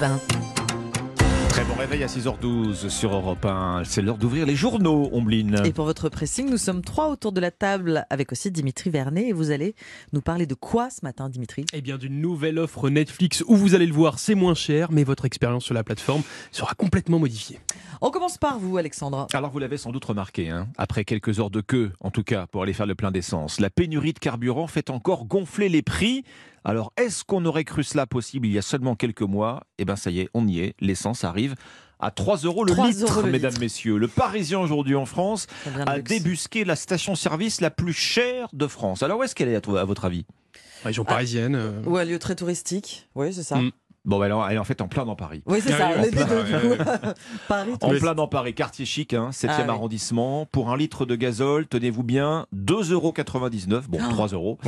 Europe 1. Très bon réveil à 6h12 sur Europe 1. C'est l'heure d'ouvrir les journaux, Ombline. Et pour votre pressing, nous sommes trois autour de la table avec aussi Dimitri Vernet. Et vous allez nous parler de quoi ce matin, Dimitri? Eh bien, d'une nouvelle offre Netflix où vous allez le voir, c'est moins cher, mais votre expérience sur la plateforme sera complètement modifiée. On commence par vous, Alexandre. Alors, vous l'avez sans doute remarqué, hein, après quelques heures de queue, en tout cas, pour aller faire le plein d'essence, la pénurie de carburant fait encore gonfler les prix. Alors, est-ce qu'on aurait cru cela possible il y a seulement quelques mois? Eh bien, ça y est, on y est. L'essence arrive à 3 euros le 3 litre, euros le mesdames, litre. messieurs. Le Parisien aujourd'hui en France de a luxe. débusqué la station-service la plus chère de France. Alors, où est-ce qu'elle est, à à votre avis? Région parisienne. euh, Ou un lieu très touristique. Oui, c'est ça. Mm. Bon, bah, alors, elle est en fait en plein dans Paris. Oui, c'est Ah ça. Les deux. Paris, En plein dans Paris, quartier chic, hein, 7e Ah oui. arrondissement. Pour un litre de gazole, tenez-vous bien, 2,99 euros. Bon, Oh. 3 euros.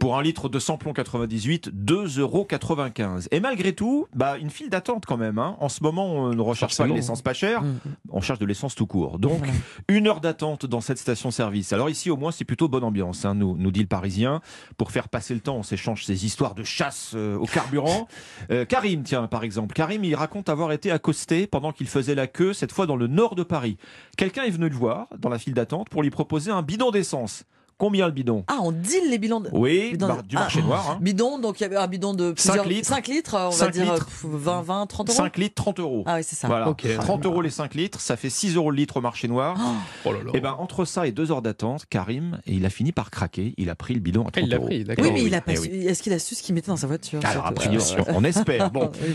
Pour un litre de samplon 98, 2,95 euros. Et malgré tout, bah, une file d'attente quand même. hein. En ce moment, on ne recherche pas Forcément. l'essence pas chère, Mm. on cherche de l'essence tout court. Donc, une heure d'attente dans cette station-service. Alors ici, au moins, c'est plutôt bonne ambiance, hein, nous, nous dit le Parisien. Pour faire passer le temps, on s'échange ces histoires de chasse euh, au carburant. Euh, Karim, tiens, par exemple. Karim, il raconte avoir été accosté pendant qu'il faisait la queue, cette fois dans le nord de Paris. Quelqu'un est venu le voir dans la file d'attente pour lui proposer un bidon d'essence. Combien le bidon? Ah, on deal les bilans de... Oui, Bidon bah, de- du marché Ah. noir. hein. Bidon, donc il y avait un bidon de Cinq plusieurs... litres. 5 litres, on va dire litres. euh, 20, 20, 30 euros 5 litres, 30 euros. Ah oui, c'est ça. Voilà. Ok. 30 euros les 5 litres, ça fait 6 euros le litre au marché noir. Oh, Oh là là. Et ben entre ça et deux heures d'attente, Karim, et il a fini par craquer. Il a pris le bidon à 30 il l'a euros. pris, d'accord. oui, mais Eh il a pas eh su... Est-ce qu'il a su ce qu'il mettait dans sa voiture? Alors, a priori, on espère. Bon, oui.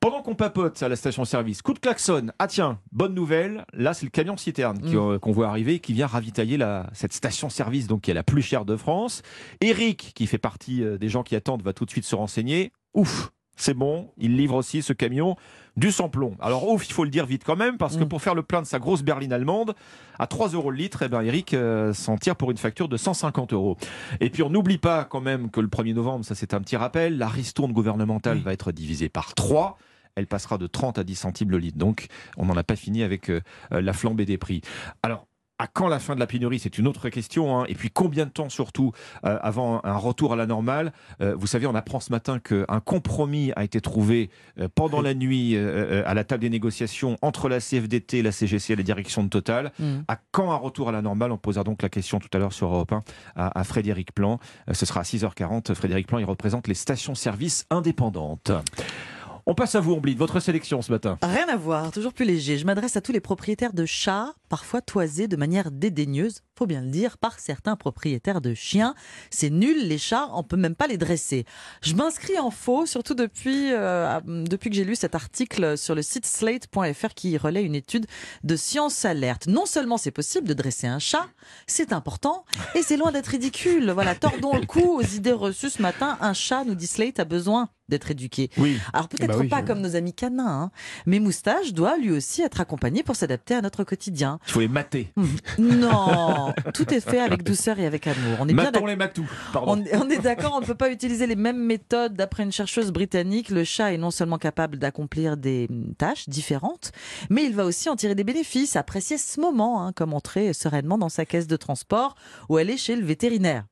Pendant qu'on papote à la station-service, coup de klaxon. Ah tiens, bonne nouvelle. Là, c'est le camion citerne Mm. euh, qu'on voit arriver, qui vient ravitailler la, cette station-service, donc qui est la plus chère de France. Eric, qui fait partie euh, des gens qui attendent, va tout de suite se renseigner. Ouf, c'est bon. Il livre aussi ce camion du samplon. Alors ouf, il faut le dire vite quand même, parce que Mm. pour faire le plein de sa grosse berline allemande, à 3 euros le litre, eh ben Eric euh, s'en tire pour une facture de 150 euros. Et puis on n'oublie pas quand même que le 1er novembre, ça c'est un petit rappel, la ristourne gouvernementale Oui. va être divisée par 3. Elle passera de 30 à 10 centimes le litre. Donc on n'en a pas fini avec euh, euh, la flambée des prix. Alors, à quand la fin de la pénurie? C'est une autre question. hein. Et puis combien de temps surtout euh, avant un retour à la normale? Euh, Vous savez, on apprend ce matin qu'un compromis a été trouvé euh, pendant la nuit à la table des négociations entre la CFDT, la CGC et la direction de Total. Mm. À quand un retour à la normale? On posera donc la question tout à l'heure sur Europe 1 à, à Frédéric Plan. Ce sera à 6h40. Frédéric Plan, il représente les stations-service indépendantes. On passe à vous, Ombline, votre sélection ce matin. Rien à voir, toujours plus léger. Je m'adresse à tous les propriétaires de chats, parfois toisés de manière dédaigneuse, faut bien le dire, par certains propriétaires de chiens. C'est nul, les chats, on peut même pas les dresser. Je m'inscris en faux, surtout depuis, euh, que j'ai lu cet article sur le site slate.fr qui relaie une étude de Science Alerte. Non seulement c'est possible de dresser un chat, c'est important et c'est loin d'être ridicule. Voilà, tordons le cou aux idées reçues ce matin. Un chat, nous dit Slate, a besoin d'être éduqué. Oui. Alors peut-être Bah oui, pas comme nos amis canins, hein, mais Moustache doit lui aussi être accompagné pour s'adapter à notre quotidien. Il faut les mater. Non, tout est fait avec douceur et avec amour. On est bien Matons d'accord. les matous. Pardon. On, est- on est d'accord, on ne peut pas utiliser les mêmes méthodes. D'après une chercheuse britannique, le chat est non seulement capable d'accomplir des mm, tâches différentes, mais il va aussi en tirer des bénéfices, apprécier ce moment, hein, comme entrer sereinement dans sa caisse de transport ou aller chez le vétérinaire.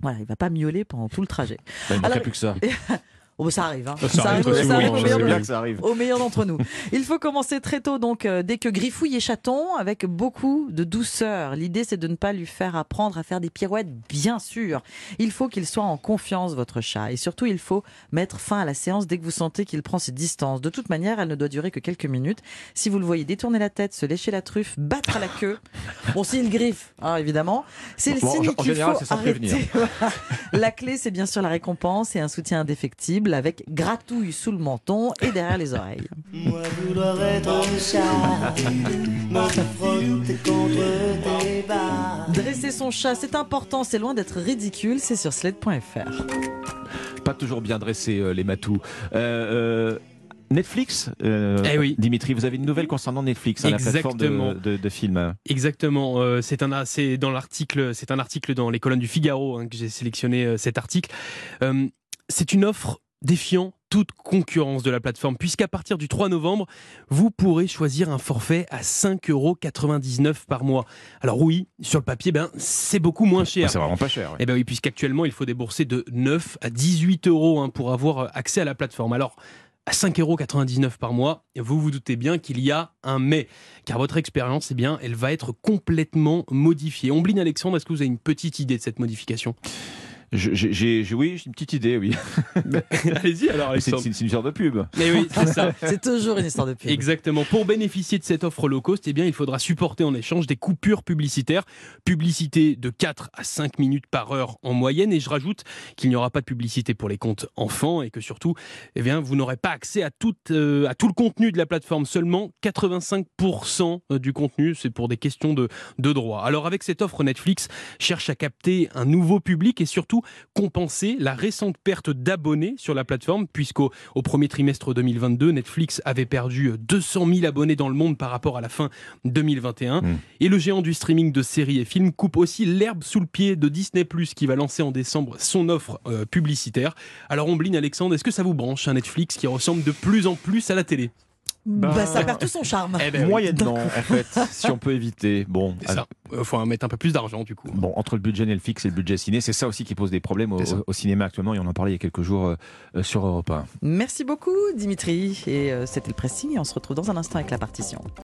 Voilà, il va pas miauler pendant tout le trajet. Il ne manquait Alors- plus que ça. Oh, bah, ça arrive. Hein. Ça arrive ça arrive au meilleur sais de- bien que ça arrive. au meilleur d'entre nous. Il faut commencer très tôt, donc euh, dès que griffouille et chaton, avec beaucoup de douceur. L'idée, c'est de ne pas lui faire apprendre à faire des pirouettes, bien sûr. Il faut qu'il soit en confiance, votre chat. Et surtout, il faut mettre fin à la séance dès que vous sentez qu'il prend ses distances. De toute manière, elle ne doit durer que quelques minutes. Si vous le voyez détourner la tête, se lécher la truffe, battre à la queue, bon, s'il griffe, hein, évidemment, c'est le Bon, signe en qu'il général, faut arrêter. prévenir. La clé, c'est bien sûr la récompense et un soutien indéfectible avec gratouille sous le menton et derrière les oreilles. Moi vouloir être chat, frotter contre tes bas. Dresser son chat, c'est important, c'est loin d'être ridicule, c'est sur sled.fr. Pas toujours bien dressé, euh, les matous. Euh, euh, Netflix, euh, Eh oui. Dimitri, vous avez une nouvelle concernant Netflix, hein, la plateforme Exactement. de, de- de films. Exactement. euh, c'est un, c'est dans l'article, c'est un article dans les colonnes du Figaro hein, que j'ai sélectionné euh, cet article. Euh, c'est une offre défiant toute concurrence de la plateforme, puisqu'à partir du 3 novembre, vous pourrez choisir un forfait à 5,99 euros par mois. Alors oui, sur le papier, ben, c'est beaucoup moins cher. c'est vraiment pas cher. ouais. Eh ben oui, puisqu'actuellement, il faut débourser de 9 à 18 euros hein, pour avoir accès à la plateforme. Alors, à 5,99€ par mois. Vous vous doutez bien qu'il y a un mais, car votre expérience, eh bien, elle va être complètement modifiée. Ombline Alexandre, est-ce que vous avez une petite idée de cette modification? J'ai- j'ai- oui, j'ai une petite idée, oui. Allez-y alors, C'est une sorte de pub. Mais oui, c'est ça. C'est toujours une histoire de pub. Exactement. Pour bénéficier de cette offre low cost, eh bien, il faudra supporter en échange des coupures publicitaires. Publicité de 4 à 5 minutes par heure en moyenne. Et je rajoute qu'il n'y aura pas de publicité pour les comptes enfants et que surtout, eh bien, vous n'aurez pas accès à tout, euh, à tout le contenu de la plateforme. Seulement 85% du contenu, c'est pour des questions de, de droit. Alors avec cette offre, Netflix cherche à capter un nouveau public et surtout compenser la récente perte d'abonnés sur la plateforme, puisqu'au au premier trimestre 2022, Netflix avait perdu 200 000 abonnés dans le monde par rapport à la fin 2021. Mm. Et le géant du streaming de séries et films coupe aussi l'herbe sous le pied de Disney+, qui va lancer en décembre son offre euh, publicitaire. Alors Ombline, Alexandre, est-ce que ça vous branche un Netflix qui ressemble de plus en plus à la télé? Bah, ça perd tout son charme. Eh ben. Moyennement, en fait, si on peut éviter. Bon, ça. Euh, faut en mettre un peu plus d'argent du coup. Bon, entre le budget Netflix et le budget ciné, c'est ça aussi qui pose des problèmes au, cinéma actuellement, et on en parlait il y a quelques jours euh, sur Europe 1. Merci beaucoup, Dimitri. Et euh, c'était le pressing. Et on se retrouve dans un instant avec la partition.